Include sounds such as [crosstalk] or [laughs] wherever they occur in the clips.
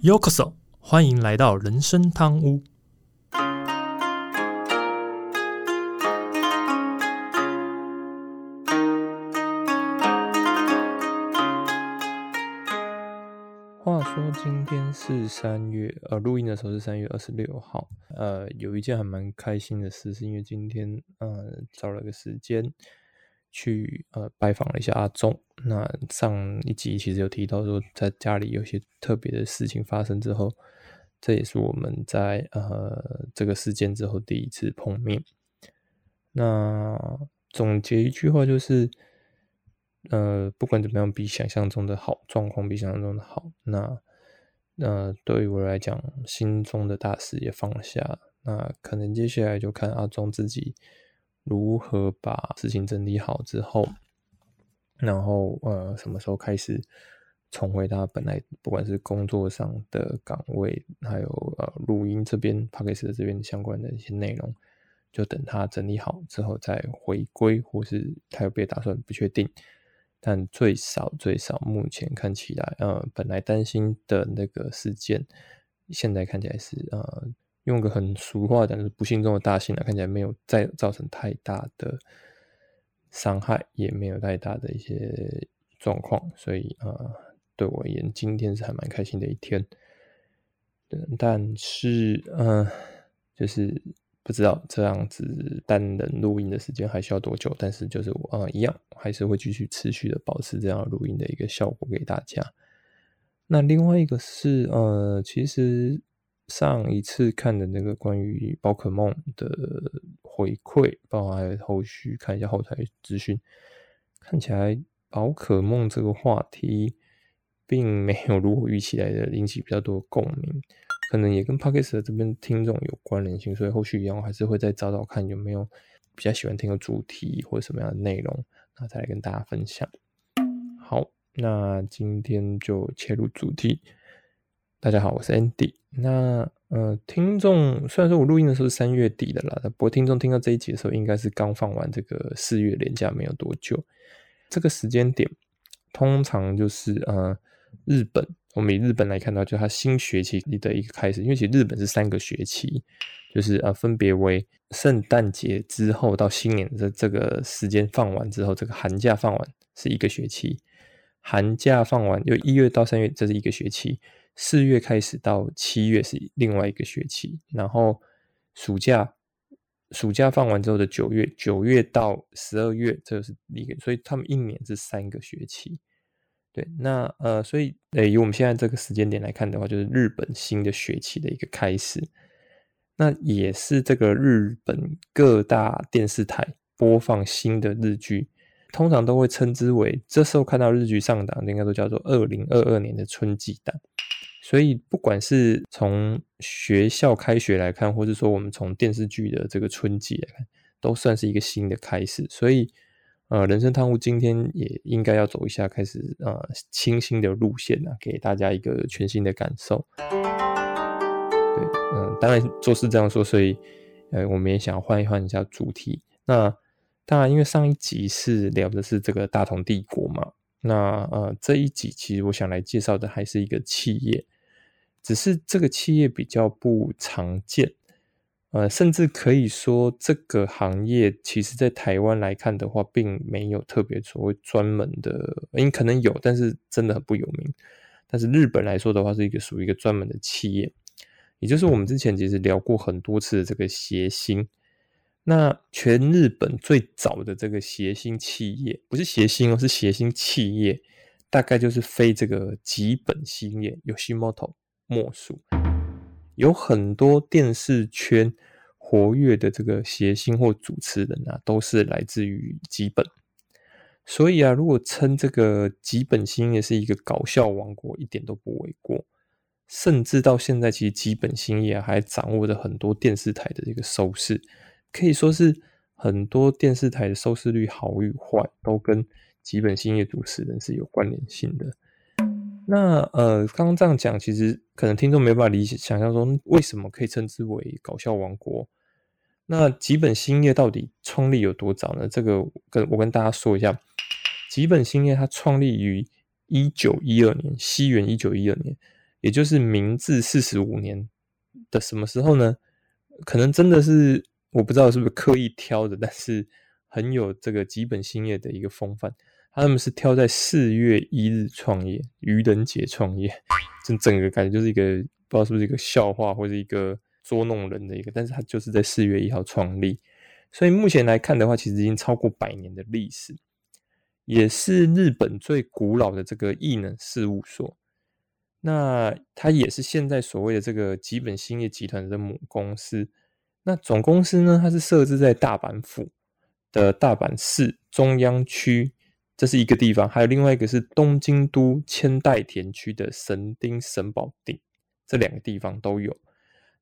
Yokoso，欢迎来到人生汤屋。话说今天是三月，呃，录音的时候是三月二十六号。呃，有一件还蛮开心的事，是因为今天呃找了个时间去呃拜访了一下阿忠。那上一集其实有提到说，在家里有些特别的事情发生之后，这也是我们在呃这个事件之后第一次碰面。那总结一句话就是。呃，不管怎么样，比想象中的好，状况比想象中的好。那，那对于我来讲，心中的大事也放下。那可能接下来就看阿忠自己如何把事情整理好之后，然后呃，什么时候开始重回他本来不管是工作上的岗位，还有呃录音这边、帕克斯这边相关的一些内容，就等他整理好之后再回归，或是他有别的打算，不确定。但最少最少，目前看起来，呃，本来担心的那个事件，现在看起来是，呃，用个很俗话讲，就是不幸中的大幸了。看起来没有再造成太大的伤害，也没有太大的一些状况，所以，呃，对我而言，今天是还蛮开心的一天。但是，嗯，就是。不知道这样子单人录音的时间还需要多久，但是就是我啊一样，还是会继续持续的保持这样录音的一个效果给大家。那另外一个是呃，其实上一次看的那个关于宝可梦的回馈，包含后续看一下后台资讯，看起来宝可梦这个话题并没有如我预期来的引起比较多共鸣。可能也跟 p o d c a s 这边听众有关联性，所以后续一样还是会再找找看有没有比较喜欢听的主题或者什么样的内容，那再来跟大家分享。好，那今天就切入主题。大家好，我是 Andy。那呃，听众虽然说我录音的时候是三月底的啦，不过听众听到这一集的时候，应该是刚放完这个四月连假没有多久。这个时间点通常就是呃日本。我们以日本来看到，就它新学期的一个开始，因为其实日本是三个学期，就是呃分别为圣诞节之后到新年的这个时间放完之后，这个寒假放完是一个学期，寒假放完就一月到三月这是一个学期，四月开始到七月是另外一个学期，然后暑假暑假放完之后的九月九月到十二月这是一个，所以他们一年是三个学期。对，那呃，所以呃，以我们现在这个时间点来看的话，就是日本新的学期的一个开始，那也是这个日本各大电视台播放新的日剧，通常都会称之为这时候看到日剧上档，应该都叫做二零二二年的春季档。所以不管是从学校开学来看，或者说我们从电视剧的这个春季来看，都算是一个新的开始。所以。呃，人生汤屋今天也应该要走一下，开始呃清新的路线啊，给大家一个全新的感受。对，嗯，当然做事这样说，所以呃，我们也想换一换一下主题。那当然，因为上一集是聊的是这个大同帝国嘛，那呃这一集其实我想来介绍的还是一个企业，只是这个企业比较不常见。呃，甚至可以说，这个行业其实在台湾来看的话，并没有特别所谓专门的，因可能有，但是真的很不有名。但是日本来说的话，是一个属于一个专门的企业，也就是我们之前其实聊过很多次的这个谐星。那全日本最早的这个谐星企业，不是谐星哦，是谐星企业，大概就是非这个吉本兴业有西莫属。有很多电视圈活跃的这个谐星或主持人啊，都是来自于吉本。所以啊，如果称这个吉本兴业是一个搞笑王国，一点都不为过。甚至到现在，其实吉本兴业还掌握着很多电视台的这个收视，可以说是很多电视台的收视率好与坏，都跟吉本兴业主持人是有关联性的。那呃，刚刚这样讲，其实可能听众没办法理解，想象说为什么可以称之为搞笑王国？那吉本兴业到底创立有多早呢？这个跟我跟大家说一下，吉本兴业它创立于一九一二年，西元一九一二年，也就是明治四十五年的什么时候呢？可能真的是我不知道是不是刻意挑的，但是很有这个吉本兴业的一个风范。他们是挑在四月一日创业，愚人节创业，这 [laughs] 整个感觉就是一个不知道是不是一个笑话或者一个捉弄人的一个，但是他就是在四月一号创立，所以目前来看的话，其实已经超过百年的历史，也是日本最古老的这个艺能事务所。那它也是现在所谓的这个吉本兴业集团的母公司。那总公司呢，它是设置在大阪府的大阪市中央区，这是一个地方。还有另外一个是东京都千代田区的神町神保町，这两个地方都有。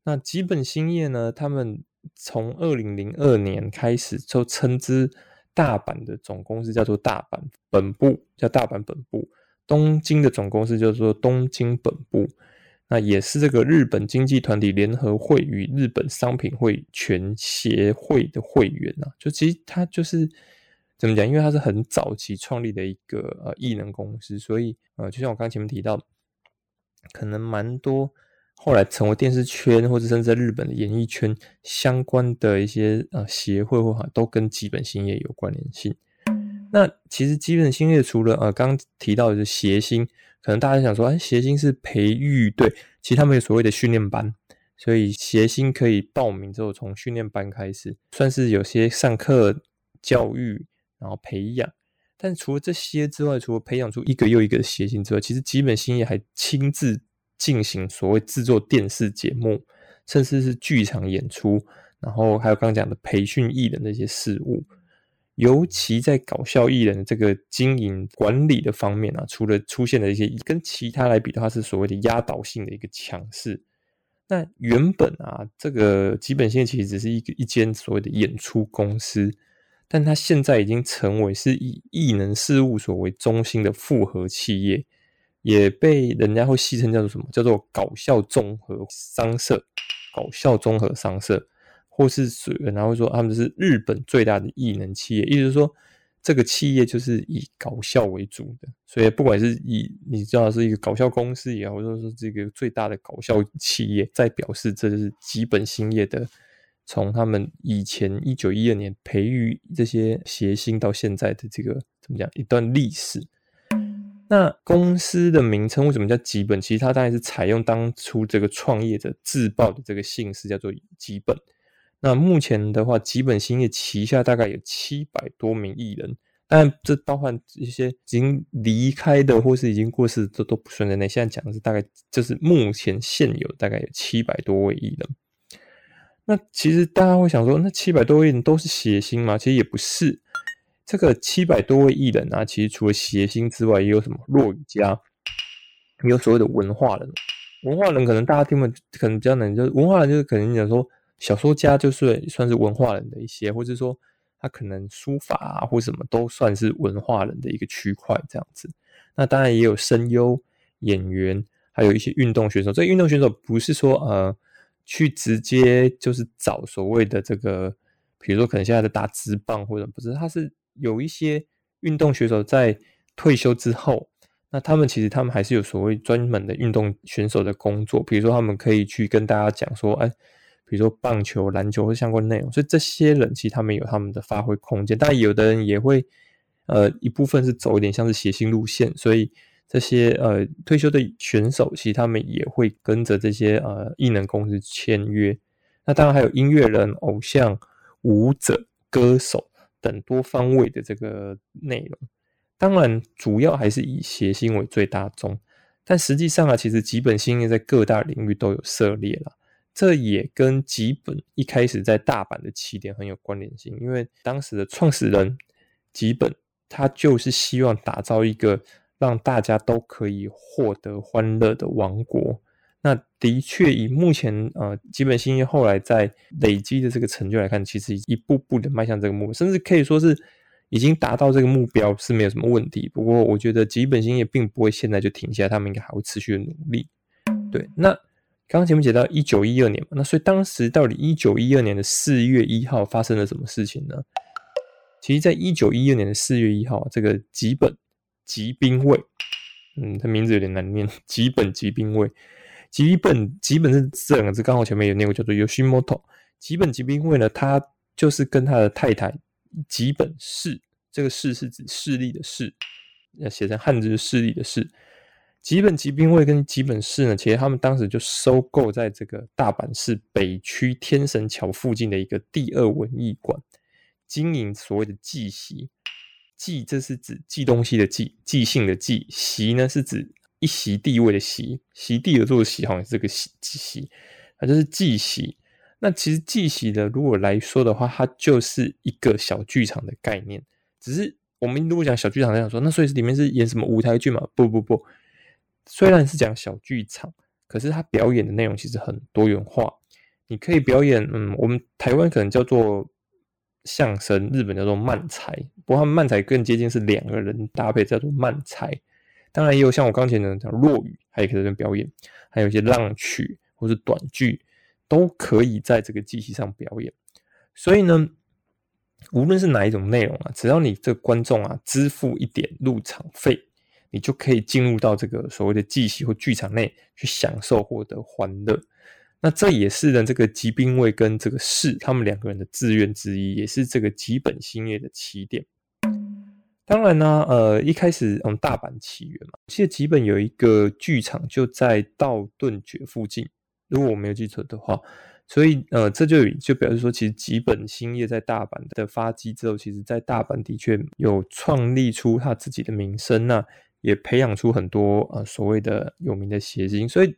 那吉本兴业呢，他们从二零零二年开始就称之大阪的总公司叫做大阪本部，叫大阪本部。东京的总公司叫做东京本部，那也是这个日本经济团体联合会与日本商品会全协会的会员啊。就其实它就是怎么讲？因为它是很早期创立的一个呃艺能公司，所以呃，就像我刚前面提到，可能蛮多后来成为电视圈或者甚至在日本的演艺圈相关的一些呃协会或都跟基本兴业有关联性。那其实基本兴业除了呃刚提到的协星，可能大家想说，哎，协星是培育对，其实他们有所谓的训练班，所以协星可以报名之后从训练班开始，算是有些上课教育，然后培养。但除了这些之外，除了培养出一个又一个的谐星之外，其实基本兴业还亲自进行所谓制作电视节目，甚至是剧场演出，然后还有刚刚讲的培训艺人那些事务。尤其在搞笑艺人这个经营管理的方面啊，除了出现了一些跟其他来比的话，是所谓的压倒性的一个强势。那原本啊，这个基本线其实只是一个一间所谓的演出公司，但它现在已经成为是以艺能事务所为中心的复合企业，也被人家会戏称叫做什么？叫做搞笑综合商社，搞笑综合商社。或是，然后说他们是日本最大的艺能企业，意思是说这个企业就是以搞笑为主的，所以不管是以你知道是一个搞笑公司也好，或者说这个最大的搞笑企业，在表示这是基本兴业的，从他们以前一九一二年培育这些谐星到现在的这个怎么讲一段历史。那公司的名称为什么叫吉本？其实它当然是采用当初这个创业者自报的这个姓氏，叫做吉本。那目前的话，吉本兴业旗下大概有七百多名艺人，但这包含一些已经离开的或是已经过世，这都不算在内。现在讲的是大概就是目前现有大概有七百多位艺人。那其实大家会想说，那七百多位艺人都是谐星吗？其实也不是。这个七百多位艺人啊，其实除了谐星之外，也有什么落语家，也有所谓的文化人。文化人可能大家听不可能比较难，就是文化人就是可能讲说。小说家就是算是文化人的一些，或者说他可能书法啊或什么都算是文化人的一个区块这样子。那当然也有声优、演员，还有一些运动选手。这运动选手不是说呃去直接就是找所谓的这个，比如说可能现在的打直棒或者不是，他是有一些运动选手在退休之后，那他们其实他们还是有所谓专门的运动选手的工作，比如说他们可以去跟大家讲说，哎。比如说棒球、篮球或相关内容，所以这些人其实他们有他们的发挥空间。但有的人也会，呃，一部分是走一点像是谐星路线，所以这些呃退休的选手，其实他们也会跟着这些呃艺能公司签约。那当然还有音乐人、偶像、舞者、歌手等多方位的这个内容。当然，主要还是以谐星为最大宗，但实际上啊，其实吉本兴业在各大领域都有涉猎了。这也跟吉本一开始在大阪的起点很有关联性，因为当时的创始人吉本，他就是希望打造一个让大家都可以获得欢乐的王国。那的确，以目前呃吉本兴业后来在累积的这个成就来看，其实一步步的迈向这个目标，甚至可以说是已经达到这个目标是没有什么问题。不过，我觉得吉本兴业并不会现在就停下，他们应该还会持续的努力。对，那。刚刚前面讲到一九一二年嘛，那所以当时到底一九一二年的四月一号发生了什么事情呢？其实，在一九一二年的四月一号，这个吉本吉兵卫，嗯，他名字有点难念，[laughs] 吉本吉兵卫。吉本吉本是这两个字，刚好前面有念过，叫做 Yoshimoto。吉本吉兵卫呢，他就是跟他的太太吉本氏，这个氏是指势力的势，要写成汉字是势力的势。吉本吉兵卫跟吉本氏呢，其实他们当时就收购在这个大阪市北区天神桥附近的一个第二文艺馆，经营所谓的祭席。祭这是指祭东西的祭，祭姓的祭；席呢是指一席地位的席，席地而坐的席，好像是这个席席，它就是祭席。那其实祭席的，如果来说的话，它就是一个小剧场的概念。只是我们如果讲小剧场，这样说，那所以里面是演什么舞台剧嘛？不不不。虽然是讲小剧场，可是它表演的内容其实很多元化。你可以表演，嗯，我们台湾可能叫做相声，日本叫做慢才，不过他们慢才更接近是两个人搭配叫做慢才。当然也有像我刚才讲的落语，还有可能表演，还有一些浪曲或是短剧，都可以在这个机器上表演。所以呢，无论是哪一种内容啊，只要你这观众啊支付一点入场费。你就可以进入到这个所谓的祭席或剧场内去享受获得欢乐。那这也是呢，这个吉兵卫跟这个士他们两个人的志愿之一，也是这个吉本兴业的起点。当然呢，呃，一开始从大阪起源嘛，其实吉本有一个剧场就在道顿崛附近，如果我没有记错的话。所以呃，这就就表示说，其实吉本兴业在大阪的发迹之后，其实在大阪的确有创立出他自己的名声那。也培养出很多呃所谓的有名的谐星，所以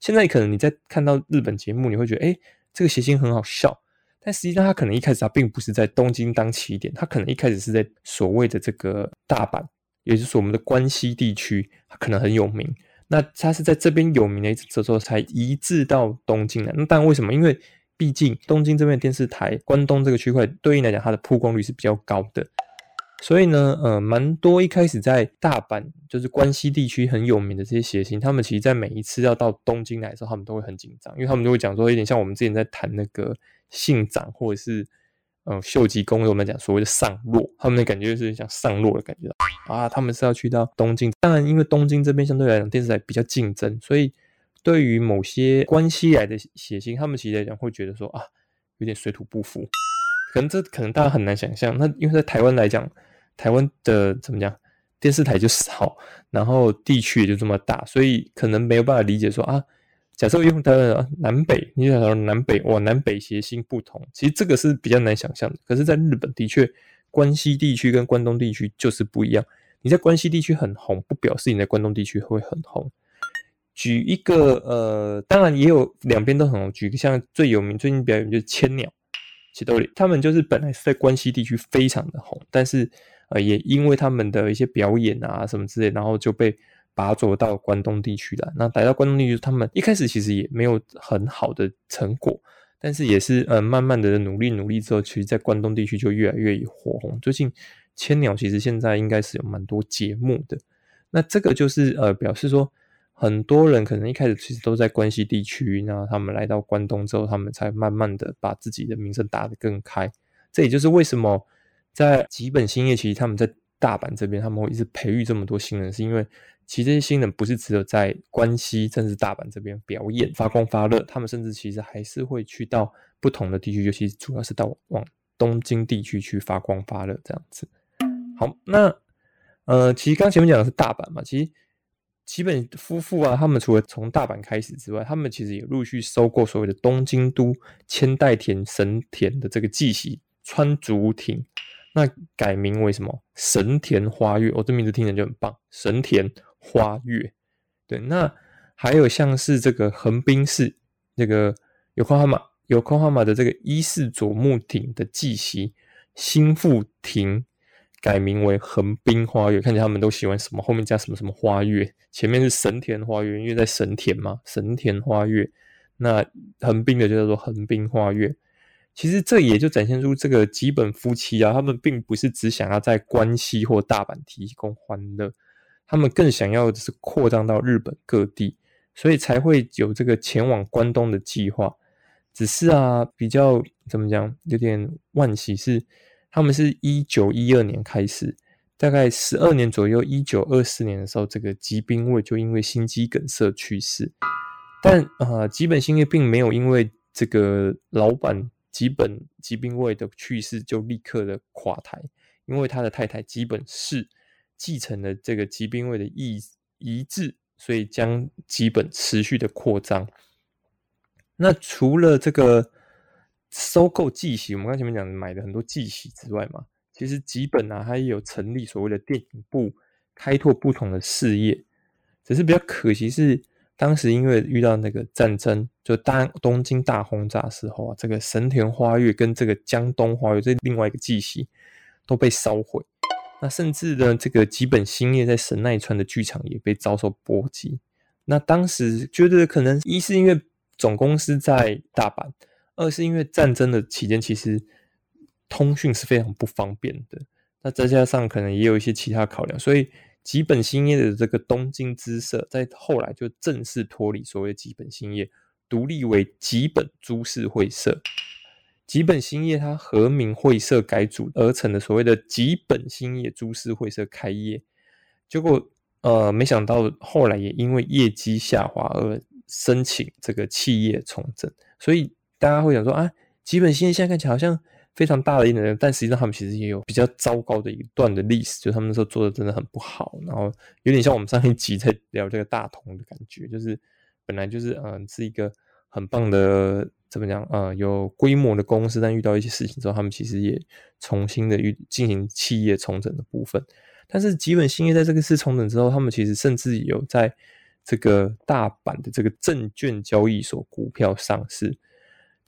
现在可能你在看到日本节目，你会觉得哎，这个谐星很好笑，但实际上他可能一开始他并不是在东京当起点，他可能一开始是在所谓的这个大阪，也就是我们的关西地区，他可能很有名。那他是在这边有名的一之后才移至到东京来。那但为什么？因为毕竟东京这边电视台关东这个区块对应来讲，它的曝光率是比较高的。所以呢，呃，蛮多一开始在大阪，就是关西地区很有名的这些谐星，他们其实，在每一次要到东京来的时候，他们都会很紧张，因为他们就会讲说，有点像我们之前在谈那个信长或者是呃秀吉公，我们讲所谓的上洛，他们的感觉就是像上洛的感觉啊，他们是要去到东京。当然，因为东京这边相对来讲电视台比较竞争，所以对于某些关西来的谐星，他们其实来讲会觉得说啊，有点水土不服。可能这可能大家很难想象，那因为在台湾来讲。台湾的怎么讲？电视台就少，然后地区也就这么大，所以可能没有办法理解说啊，假设用的南北，你想说南北哇，南北谐星不同，其实这个是比较难想象的。可是，在日本的确，关西地区跟关东地区就是不一样。你在关西地区很红，不表示你在关东地区会很红。举一个呃，当然也有两边都很红。举个像最有名最近表演就是千鸟，其实他们就是本来是在关西地区非常的红，但是。呃，也因为他们的一些表演啊什么之类，然后就被拔走到关东地区了。那来到关东地区，他们一开始其实也没有很好的成果，但是也是呃慢慢的努力努力之后，其实，在关东地区就越来越火红。最近千鸟其实现在应该是有蛮多节目的，那这个就是呃表示说，很多人可能一开始其实都在关西地区，那他们来到关东之后，他们才慢慢的把自己的名声打得更开。这也就是为什么。在吉本兴业，其实他们在大阪这边，他们会一直培育这么多新人，是因为其实这些新人不是只有在关西，甚至大阪这边表演发光发热，他们甚至其实还是会去到不同的地区，尤其主要是到往东京地区去发光发热这样子。好，那呃，其实刚前面讲的是大阪嘛，其实吉本夫妇啊，他们除了从大阪开始之外，他们其实也陆续收购所谓的东京都千代田神田的这个纪喜川竹町。那改名为什么神田花月？我这名字听起来就很棒，神田花月。对，那还有像是这个横滨市这个有空哈马有空哈马的这个伊势佐木町的祭席新富町，改名为横滨花月。看起来他们都喜欢什么？后面加什么什么花月？前面是神田花月，因为在神田嘛，神田花月。那横滨的就叫做横滨花月。其实这也就展现出这个基本夫妻啊，他们并不是只想要在关西或大阪提供欢乐，他们更想要的是扩张到日本各地，所以才会有这个前往关东的计划。只是啊，比较怎么讲，有点惋惜是，他们是一九一二年开始，大概十二年左右，一九二四年的时候，这个吉兵卫就因为心肌梗塞去世。但啊，吉本兴业并没有因为这个老板吉本吉兵卫的去世就立刻的垮台，因为他的太太吉本氏继承了这个吉兵卫的意遗志，所以将吉本持续的扩张。那除了这个收购纪喜，我们刚前面讲买的很多纪喜之外嘛。其实吉本啊，它也有成立所谓的电影部，开拓不同的事业。只是比较可惜是，当时因为遇到那个战争，就大东京大轰炸时候啊，这个神田花月跟这个江东花月这另外一个继系都被烧毁。那甚至呢，这个吉本兴业在神奈川的剧场也被遭受波及。那当时觉得可能一是因为总公司在大阪，二是因为战争的期间其实。通讯是非常不方便的，那再加上可能也有一些其他考量，所以吉本兴业的这个东京支社在后来就正式脱离所谓的吉本兴业，独立为吉本株式会社。吉本兴业它和名会社改组而成的所谓的吉本兴业株式会社开业，结果呃没想到后来也因为业绩下滑而申请这个企业重整，所以大家会想说啊，吉本兴业现在看起来好像。非常大的一点，但实际上他们其实也有比较糟糕的一段的历史，就他们那时候做的真的很不好，然后有点像我们上一集在聊这个大同的感觉，就是本来就是嗯是一个很棒的怎么讲呃有规模的公司，但遇到一些事情之后，他们其实也重新的遇进行企业重整的部分。但是吉本兴业在这个次重整之后，他们其实甚至有在这个大阪的这个证券交易所股票上市。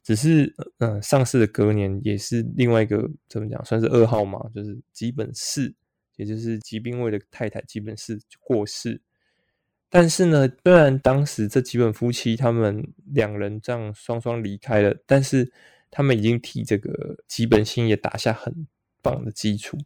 只是，嗯，上市的隔年也是另外一个怎么讲，算是噩耗嘛，就是吉本四，也就是吉兵卫的太太吉本氏过世。但是呢，虽然当时这几本夫妻他们两人这样双双离开了，但是他们已经替这个吉本新也打下很棒的基础。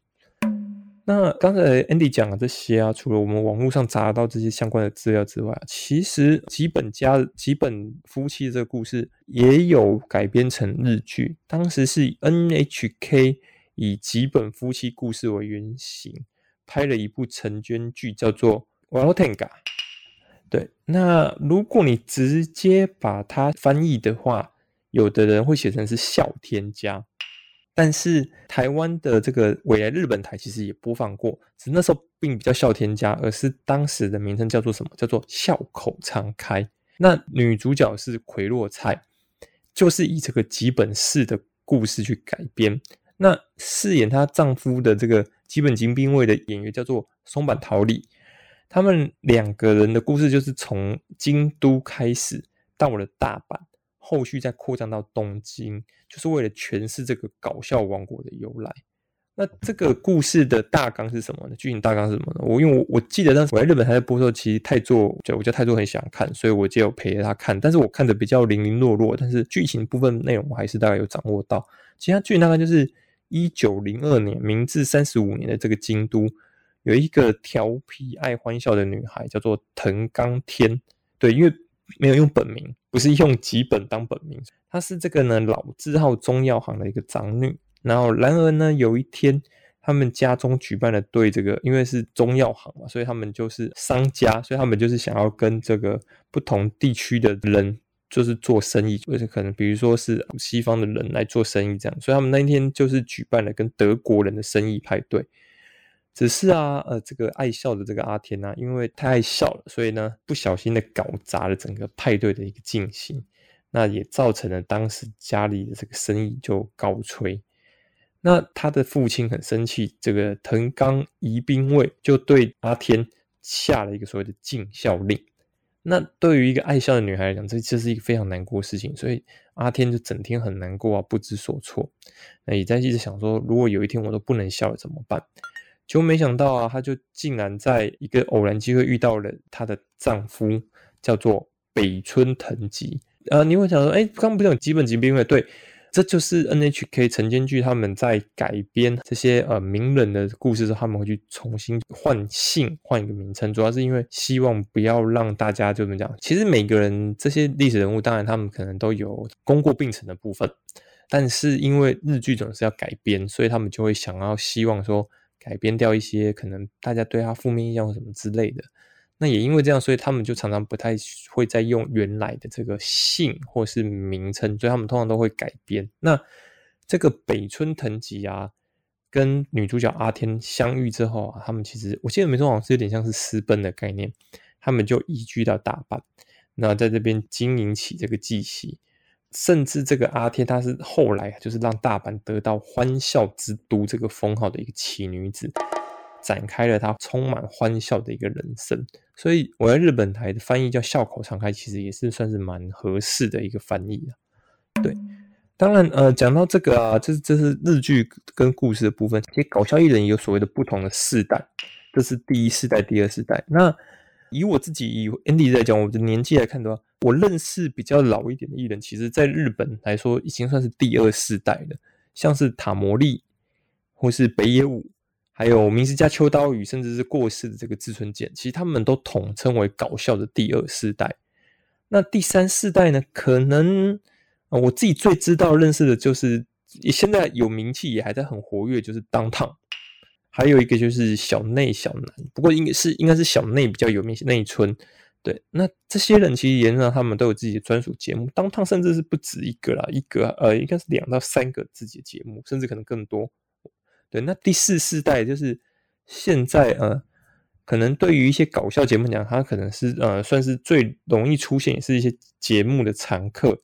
那刚才 Andy 讲的这些啊，除了我们网络上查到这些相关的资料之外，其实吉本家吉本夫妻这个故事也有改编成日剧。当时是 NHK 以吉本夫妻故事为原型拍了一部成娟剧，叫做《w a l t e n g a 对，那如果你直接把它翻译的话，有的人会写成是笑天家。但是台湾的这个未来日本台其实也播放过，只是那时候并不叫笑天家，而是当时的名称叫做什么？叫做笑口常开。那女主角是葵若菜，就是以这个吉本氏的故事去改编。那饰演她丈夫的这个基本金兵卫的演员叫做松坂桃李，他们两个人的故事就是从京都开始到了大阪。后续再扩张到东京，就是为了诠释这个搞笑王国的由来。那这个故事的大纲是什么呢？剧情大纲是什么呢？我因为我我记得当时我在日本还在播的时候，其实泰座就我觉得泰座很想看，所以我就有陪着他看。但是我看的比较零零落落，但是剧情部分内容我还是大概有掌握到。其他剧情大概就是一九零二年，明治三十五年的这个京都，有一个调皮爱欢笑的女孩，叫做藤冈天。对，因为。没有用本名，不是用吉本当本名，她是这个呢老字号中药行的一个长女。然后，然而呢，有一天他们家中举办了对这个，因为是中药行嘛，所以他们就是商家，所以他们就是想要跟这个不同地区的人就是做生意，或者可能比如说是西方的人来做生意这样，所以他们那一天就是举办了跟德国人的生意派对。只是啊，呃，这个爱笑的这个阿天呢，因为太爱笑了，所以呢，不小心的搞砸了整个派对的一个进行，那也造成了当时家里的这个生意就告吹。那他的父亲很生气，这个藤冈宜兵卫就对阿天下了一个所谓的禁笑令。那对于一个爱笑的女孩来讲，这这是一个非常难过的事情，所以阿天就整天很难过啊，不知所措。那也在一直想说，如果有一天我都不能笑了怎么办？就没想到啊，她就竟然在一个偶然机会遇到了她的丈夫，叫做北村藤吉。呃，你会想说，哎，刚不是有基本级兵卫？对，这就是 NHK 晨间剧他们在改编这些呃名人的故事时，他们会去重新换姓，换一个名称，主要是因为希望不要让大家就怎么讲。其实每个人这些历史人物，当然他们可能都有功过并成的部分，但是因为日剧总是要改编，所以他们就会想要希望说。改编掉一些可能大家对他负面印象或什么之类的。那也因为这样，所以他们就常常不太会再用原来的这个姓或是名称，所以他们通常都会改编。那这个北村藤吉啊，跟女主角阿天相遇之后啊，他们其实我记得没错，好像是有点像是私奔的概念，他们就移居到大阪，那在这边经营起这个祭席，甚至这个阿天她是后来就是让大阪得到欢笑之都这个封号的一个奇女子。展开了她充满欢笑的一个人生，所以我在日本台的翻译叫笑口常开，其实也是算是蛮合适的一个翻译啊。对，当然呃，讲到这个啊，这这是日剧跟故事的部分。其实搞笑艺人也有所谓的不同的世代，这是第一世代、第二世代。那以我自己以 Andy 在讲，我的年纪来看的话，我认识比较老一点的艺人，其实在日本来说已经算是第二世代了，像是塔摩利或是北野武。还有明石家秋刀鱼，甚至是过世的这个志村健，其实他们都统称为搞笑的第二世代。那第三世代呢？可能我自己最知道认识的就是现在有名气也还在很活跃，就是当烫。还有一个就是小内小南，不过应该是应该是小内比较有名，内村。对，那这些人其实原则上他们都有自己的专属节目，当烫甚至是不止一个啦，一个呃应该是两到三个自己的节目，甚至可能更多。对，那第四世代就是现在呃，可能对于一些搞笑节目讲，它可能是呃，算是最容易出现，也是一些节目的常客，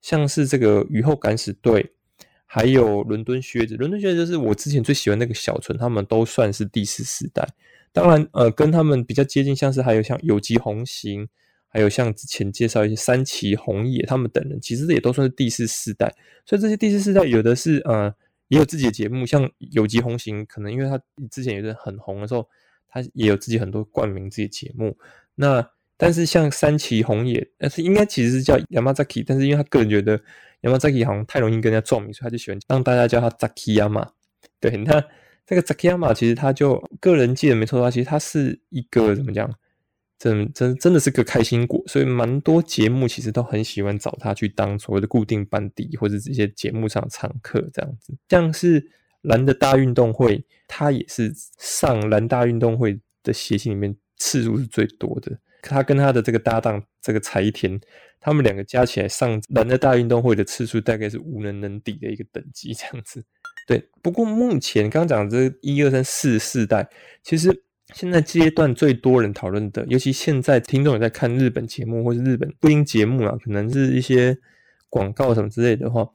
像是这个雨后敢死队，还有伦敦靴子。伦敦靴子就是我之前最喜欢那个小纯，他们都算是第四世代。当然，呃，跟他们比较接近，像是还有像有机红行，还有像之前介绍一些三崎红野他们等人，其实也都算是第四世代。所以这些第四世代有的是呃。也有自己的节目，像有机红行，可能因为他之前有阵很红的时候，他也有自己很多冠名自己的节目。那但是像三崎红野，但是应该其实是叫 Yamazaki，但是因为他个人觉得 Yamazaki 好像太容易跟人家撞名，所以他就喜欢让大家叫他 Zakiyama。对，那这个 Zakiyama 其实他就个人记得没错的话，其实他是一个怎么讲？真真真的是个开心果，所以蛮多节目其实都很喜欢找他去当所谓的固定班底，或者这些节目上常客这样子。像是蓝的大运动会，他也是上蓝大运动会的谐星里面次数是最多的。他跟他的这个搭档这个柴田，他们两个加起来上蓝的大运动会的次数大概是无人能敌的一个等级这样子。[laughs] 对，不过目前刚刚讲这一二三四四代，其实。现在阶段最多人讨论的，尤其现在听众也在看日本节目或是日本播音节目啊，可能是一些广告什么之类的话，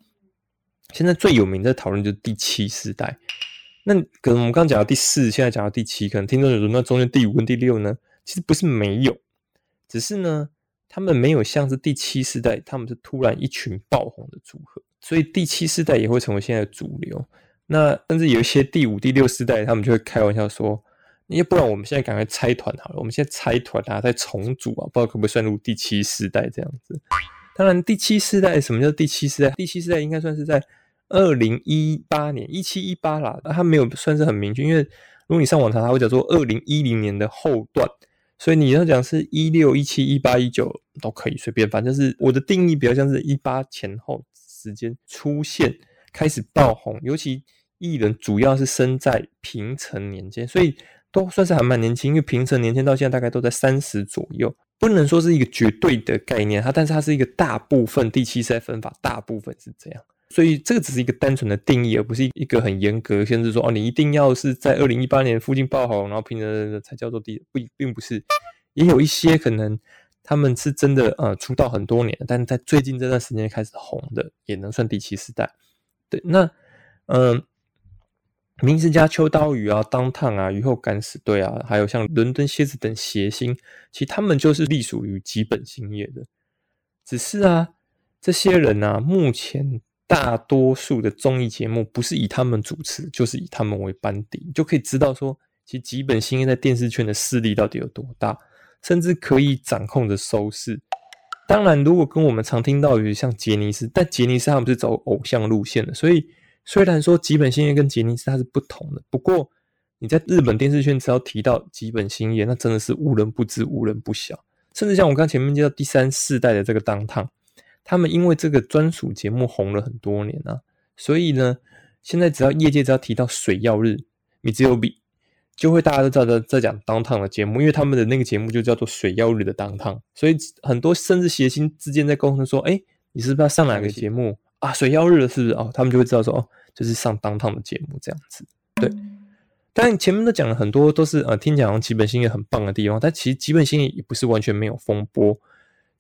现在最有名的讨论就是第七世代。那可能我们刚讲到第四，现在讲到第七，可能听众有说那中间第五跟第六呢？其实不是没有，只是呢，他们没有像是第七世代，他们是突然一群爆红的组合，所以第七世代也会成为现在的主流。那甚至有一些第五、第六世代，他们就会开玩笑说。要不然我们现在赶快拆团好了，我们现在拆团啊，再重组啊，不知道可不可以算入第七世代这样子。当然，第七世代什么叫第七世代？第七世代应该算是在二零一八年一七一八啦，它没有算是很明确，因为如果你上网查，它会叫做二零一零年的后段，所以你要讲是一六一七一八一九都可以随便，反正是我的定义比较像是一八前后时间出现开始爆红，尤其艺人主要是生在平成年间，所以。都算是还蛮年轻，因为平成年间到现在大概都在三十左右，不能说是一个绝对的概念，它但是它是一个大部分第七代分法，大部分是这样，所以这个只是一个单纯的定义，而不是一个很严格限制说哦，你一定要是在二零一八年附近爆红，然后平成才叫做第不并不是，也有一些可能他们是真的呃出道很多年，但在最近这段时间开始红的，也能算第七世代。对，那嗯。明治家秋刀鱼啊，当烫啊，雨后敢死队啊，还有像伦敦蝎子等谐星，其实他们就是隶属于基本兴业的。只是啊，这些人啊，目前大多数的综艺节目不是以他们主持，就是以他们为班底，就可以知道说，其实吉本兴业在电视圈的势力到底有多大，甚至可以掌控着收视。当然，如果跟我们常听到的像杰尼斯，但杰尼斯他们是走偶像路线的，所以。虽然说吉本兴业跟杰尼斯它是不同的，不过你在日本电视圈只要提到吉本兴业，那真的是无人不知、无人不晓。甚至像我刚前面介绍第三世代的这个当烫，他们因为这个专属节目红了很多年啊，所以呢，现在只要业界只要提到水曜日、米兹有比，就会大家都知道在在讲当趟的节目，因为他们的那个节目就叫做水曜日的当趟，所以很多甚至谐星之间在沟通说，哎，你是不是要上哪个节目啊？水曜日了是不是？哦，他们就会知道说，哦，就是上当趟的节目这样子。对，但前面都讲了很多，都是呃听讲基本星也很棒的地方，但其实基本星也不是完全没有风波。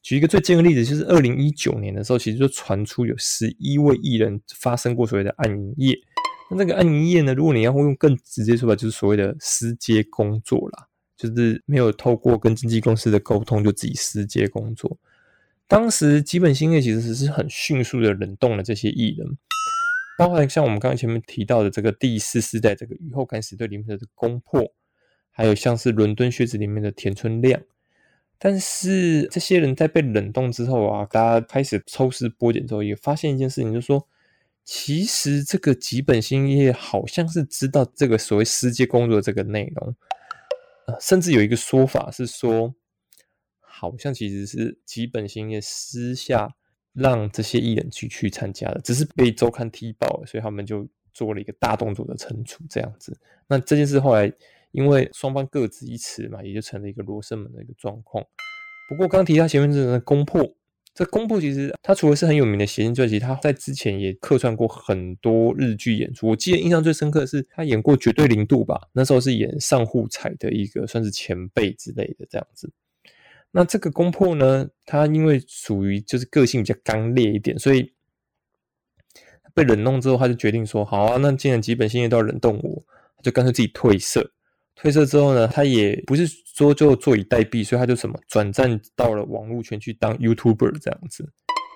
举一个最近的例子，就是二零一九年的时候，其实就传出有十一位艺人发生过所谓的暗营业。那这个暗营业呢，如果你要用更直接说法，就是所谓的私接工作啦，就是没有透过跟经纪公司的沟通，就自己私接工作。当时基本兴业其实是很迅速的冷冻了这些艺人，包含像我们刚才前面提到的这个第四世代这个雨后敢死队里面的攻破，还有像是伦敦靴子里面的田村亮。但是这些人在被冷冻之后啊，大家开始抽丝剥茧之后，也发现一件事情，就是说，其实这个吉本兴业好像是知道这个所谓世界工作这个内容，呃，甚至有一个说法是说，好像其实是吉本兴业私下让这些艺人去去参加的，只是被周刊踢爆了，所以他们就做了一个大动作的惩处，这样子。那这件事后来。因为双方各执一词嘛，也就成了一个罗生门的一个状况。不过刚提到前面这个攻破，这攻破其实他除了是很有名的谐星传奇，他在之前也客串过很多日剧演出。我记得印象最深刻的是他演过《绝对零度》吧，那时候是演上户彩的一个算是前辈之类的这样子。那这个攻破呢，他因为属于就是个性比较刚烈一点，所以被冷冻之后，他就决定说：好啊，那既然基本现在都要冷冻我，他就干脆自己褪色。退社之后呢，他也不是说就坐以待毙，所以他就什么转战到了网络圈去当 YouTuber 这样子。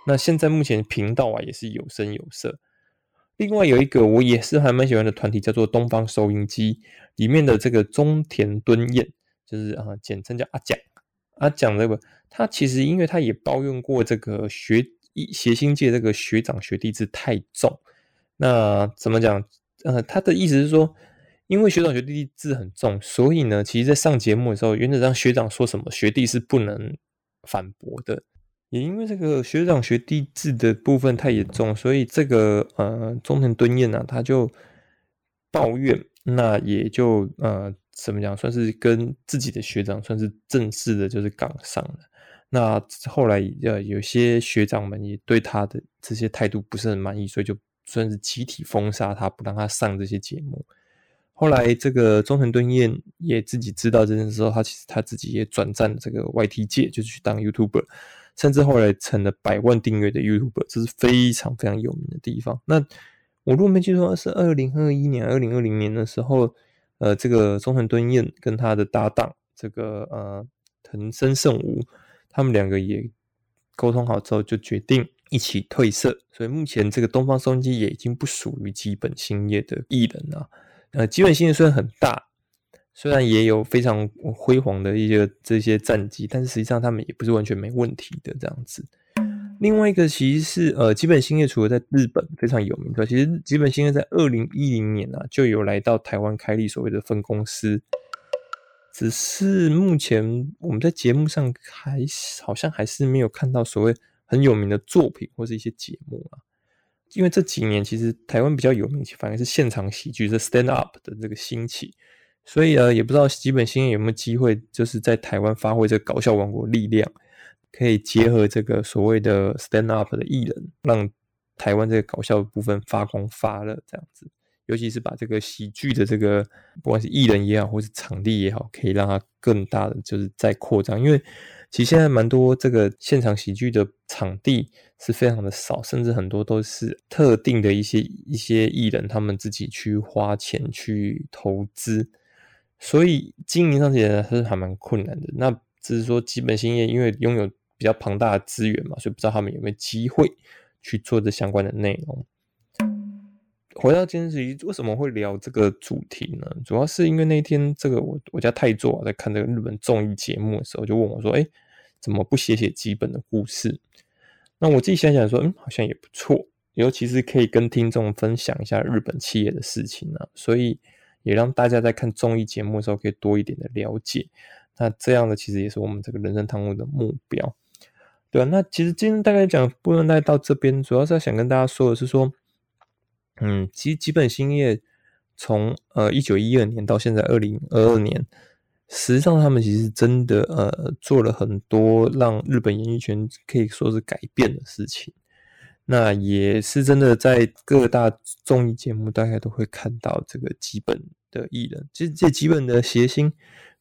那现在目前频道啊也是有声有色。另外有一个我也是还蛮喜欢的团体，叫做东方收音机，里面的这个中田敦彦，就是啊简称叫阿蒋。阿蒋这个他其实因为他也抱怨过这个学谐星界这个学长学弟制太重。那怎么讲？呃，他的意思是说。因为学长学弟制很重，所以呢，其实，在上节目的时候，原则上学长说什么，学弟是不能反驳的。也因为这个学长学弟制的部分太严重，所以这个呃中田敦彦呢，他就抱怨，那也就呃怎么讲，算是跟自己的学长算是正式的，就是杠上了。那后来呃有些学长们也对他的这些态度不是很满意，所以就算是集体封杀他，不让他上这些节目。后来，这个中田敦彦也自己知道这件事之后，他其实他自己也转战这个 YT 界，就去当 YouTuber，甚至后来成了百万订阅的 YouTuber，这是非常非常有名的地方。那我如果没记错，是二零二一年、二零二零年的时候，呃，这个中田敦彦跟他的搭档这个呃藤森圣吾，他们两个也沟通好之后，就决定一起退社。所以目前这个东方收音机也已经不属于基本兴业的艺人了。呃，基本性虽然很大，虽然也有非常辉煌的一些这些战绩，但是实际上他们也不是完全没问题的这样子。另外一个其实是呃，基本兴业除了在日本非常有名的，其实基本兴业在二零一零年啊就有来到台湾开立所谓的分公司，只是目前我们在节目上还好像还是没有看到所谓很有名的作品或是一些节目啊。因为这几年其实台湾比较有名气，反而是现场喜剧，是 stand up 的这个兴起，所以呃，也不知道基本星有没有机会，就是在台湾发挥这个搞笑王国力量，可以结合这个所谓的 stand up 的艺人，让台湾这个搞笑部分发光发热这样子。尤其是把这个喜剧的这个，不管是艺人也好，或是场地也好，可以让它更大的就是再扩张，因为。其实现在蛮多这个现场喜剧的场地是非常的少，甚至很多都是特定的一些一些艺人他们自己去花钱去投资，所以经营上起来是还蛮困难的。那只是说基本兴业因为拥有比较庞大的资源嘛，所以不知道他们有没有机会去做这相关的内容。回到今天为什么会聊这个主题呢？主要是因为那天这个我我家太座在看这个日本综艺节目的时候，就问我说：“哎。”怎么不写写基本的故事？那我自己想想说，嗯，好像也不错，尤其是可以跟听众分享一下日本企业的事情呢，所以也让大家在看综艺节目的时候可以多一点的了解。那这样的其实也是我们这个人生汤屋的目标，对吧？那其实今天大概讲不能带到这边，主要是想跟大家说的是说，嗯，其实基本兴业从呃一九一二年到现在二零二二年，实际上他们其实真的呃做了很多让日本演艺圈可以说是改变的事情。那也是真的在各大综艺节目大概都会看到这个基本的艺人。其实这基本的谐星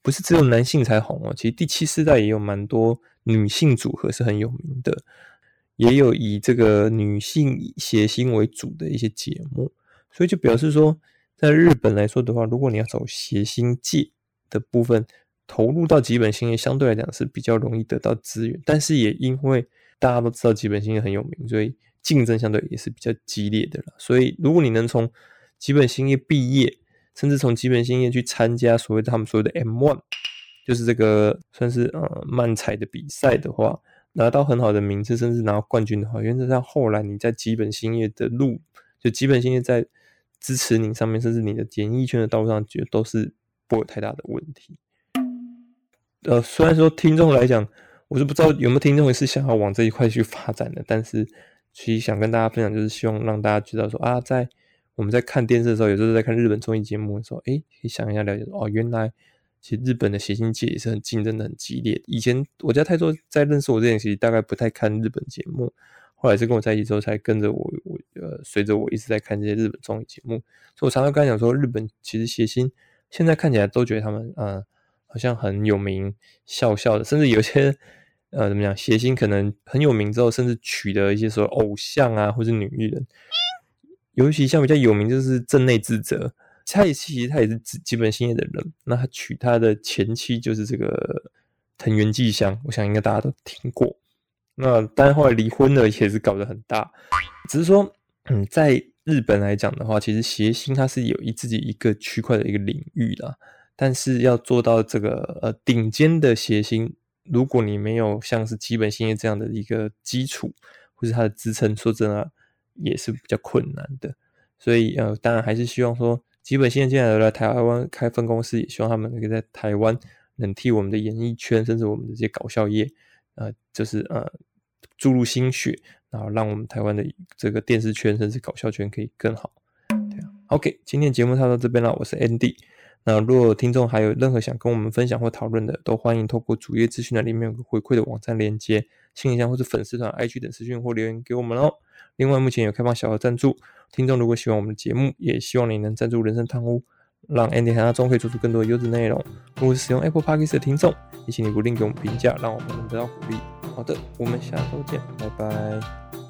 不是只有男性才红哦，其实第七世代也有蛮多女性组合是很有名的，也有以这个女性谐星为主的一些节目。所以就表示说，在日本来说的话，如果你要走谐星界的部分，投入到基本星业相对来讲是比较容易得到资源。但是也因为大家都知道基本星业很有名，所以竞争相对也是比较激烈的了，所以如果你能从基本兴业毕业，甚至从基本兴业去参加所谓他们所谓的 M One，就是这个算是呃漫才的比赛的话，拿到很好的名次，甚至拿冠军的话，原则上后来你在基本兴业的路，就基本兴业在支持你上面，甚至你的演艺圈的道路上，就都是不会有太大的问题。呃，虽然说听众来讲，我是不知道有没有听众是想要往这一块去发展的，但是。其实想跟大家分享，就是希望让大家知道说啊，在我们在看电视的时候，有时候在看日本综艺节目的时候，哎，可以想一下了解哦，原来其实日本的谐星界也是很竞争的很激烈。以前我家太多在认识我之前，其实大概不太看日本节目，后来是跟我在一起之后，才跟着我，我呃，随着我一直在看这些日本综艺节目，所以我常常跟他讲说，日本其实谐星现在看起来都觉得他们嗯，好像很有名，笑笑的，甚至有些。呃，怎么讲？谐星可能很有名之后，甚至娶得一些说偶像啊，或是女艺人，尤其像比较有名就是镇内智则，他也其实他也是基基本星业的人。那他娶他的前妻就是这个藤原纪香，我想应该大家都听过。那但后来离婚了，也是搞得很大。只是说，嗯，在日本来讲的话，其实谐星它是有一自己一个区块的一个领域的，但是要做到这个呃顶尖的谐星。如果你没有像是基本兴业这样的一个基础，或是它的支撑，说真的也是比较困难的。所以呃，当然还是希望说，基本兴业进来来台湾开分公司，也希望他们能够在台湾能替我们的演艺圈，甚至我们的这些搞笑业，呃，就是呃注入心血，然后让我们台湾的这个电视圈，甚至搞笑圈可以更好。对啊，OK，今天节目就到这边了，我是 Andy。那如果听众还有任何想跟我们分享或讨论的，都欢迎透过主页资讯栏里面有个回馈的网站连接、信箱或是粉丝团 IG 等私讯或留言给我们哦。另外，目前有开放小额赞助，听众如果喜欢我们的节目，也希望你能赞助人生汤屋，让 Andy 和阿忠可以做出更多的优质内容。如果是使用 Apple Podcast 的听众，也请你不吝给我们评价，让我们能得到鼓励。好的，我们下周见，拜拜。